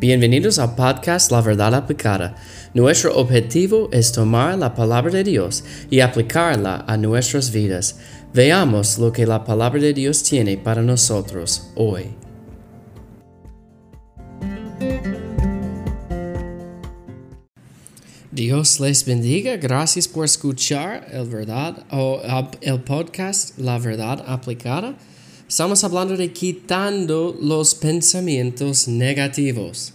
Bienvenidos al podcast La Verdad Aplicada. Nuestro objetivo es tomar la palabra de Dios y aplicarla a nuestras vidas. Veamos lo que la palabra de Dios tiene para nosotros hoy. Dios les bendiga. Gracias por escuchar el verdad o el podcast La Verdad Aplicada. Estamos hablando de quitando los pensamientos negativos.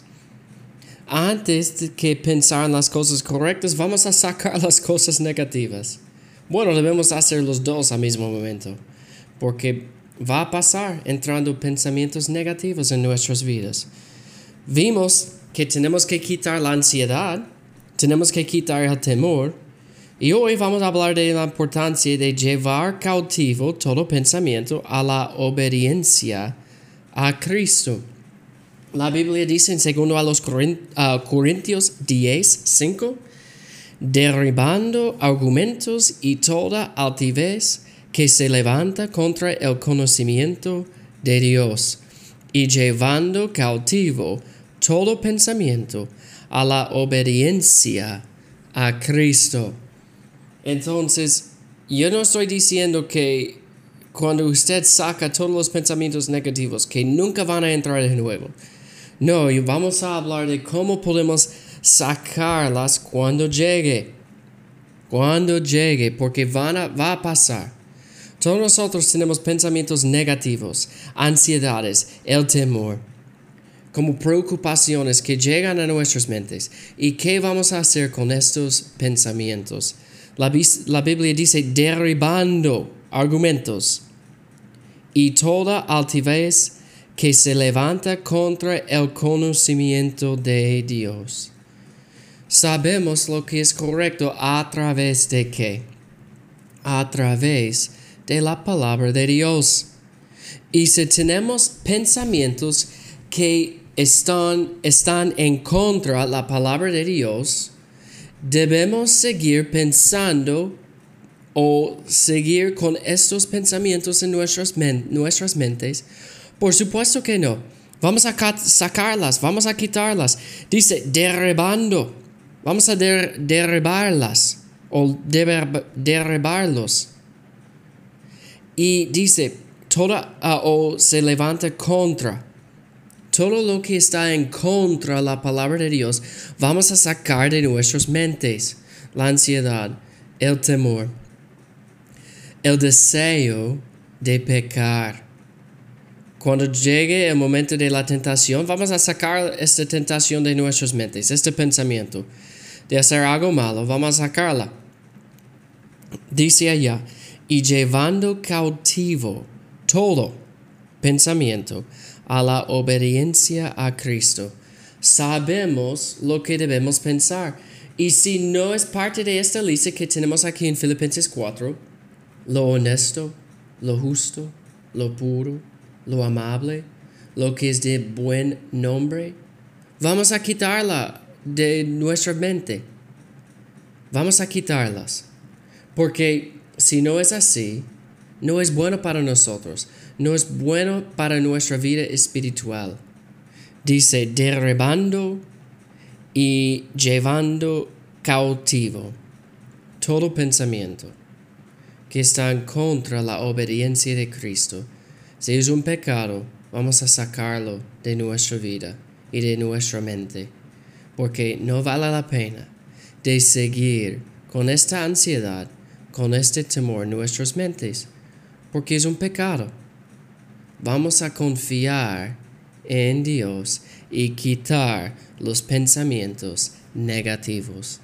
Antes de que pensar en las cosas correctas, vamos a sacar las cosas negativas. Bueno, debemos hacer los dos al mismo momento, porque va a pasar entrando pensamientos negativos en nuestras vidas. Vimos que tenemos que quitar la ansiedad, tenemos que quitar el temor, y hoy vamos a hablar de la importancia de llevar cautivo todo pensamiento a la obediencia a Cristo. La Biblia dice en segundo a los Corintios 10, 5, derribando argumentos y toda altivez que se levanta contra el conocimiento de Dios y llevando cautivo todo pensamiento a la obediencia a Cristo. Entonces, yo no estoy diciendo que cuando usted saca todos los pensamientos negativos, que nunca van a entrar de nuevo. No, y vamos a hablar de cómo podemos sacarlas cuando llegue. Cuando llegue, porque van a, va a pasar. Todos nosotros tenemos pensamientos negativos, ansiedades, el temor, como preocupaciones que llegan a nuestras mentes. ¿Y qué vamos a hacer con estos pensamientos? La, Biblia dice derribando argumentos y toda altivez que se levanta contra el conocimiento de Dios. Sabemos lo que es correcto a través de qué? A través de la palabra de Dios. Y si tenemos pensamientos que están, están en contra de la palabra de Dios, debemos seguir pensando o seguir con estos pensamientos en nuestras, nuestras mentes? Por supuesto que no. Vamos a sacarlas, vamos a quitarlas. Dice, derribando. Vamos a derribarlas o derribarlos. Y dice, toda ah, o se levanta contra todo lo que está en contra de la palabra de Dios, vamos a sacar de nuestras mentes la ansiedad, el temor, el deseo de pecar. Cuando llegue el momento de la tentación, vamos a sacar esta tentación de nuestras mentes, este pensamiento de hacer algo malo, vamos a sacarla. Dice allá, y llevando cautivo todo pensamiento a la obediencia a Cristo. Sabemos lo que debemos pensar. Y si no es parte de esta lista que tenemos aquí en Filipenses 4, lo honesto, lo justo, lo puro, lo amable, lo que es de buen nombre, vamos a quitarla de nuestra mente. Vamos a quitarlas. Porque si no es así, no es bueno para nosotros no es bueno para nuestra vida espiritual. Dice, derribando y llevando cautivo todo pensamiento que está en contra la obediencia de Cristo. Si es un pecado, vamos a sacarlo de nuestra vida y de nuestra mente, porque no vale la pena de seguir con esta ansiedad, con este temor en nuestras mentes, porque es un pecado vamos a confiar en Dios y quitar los pensamientos negativos.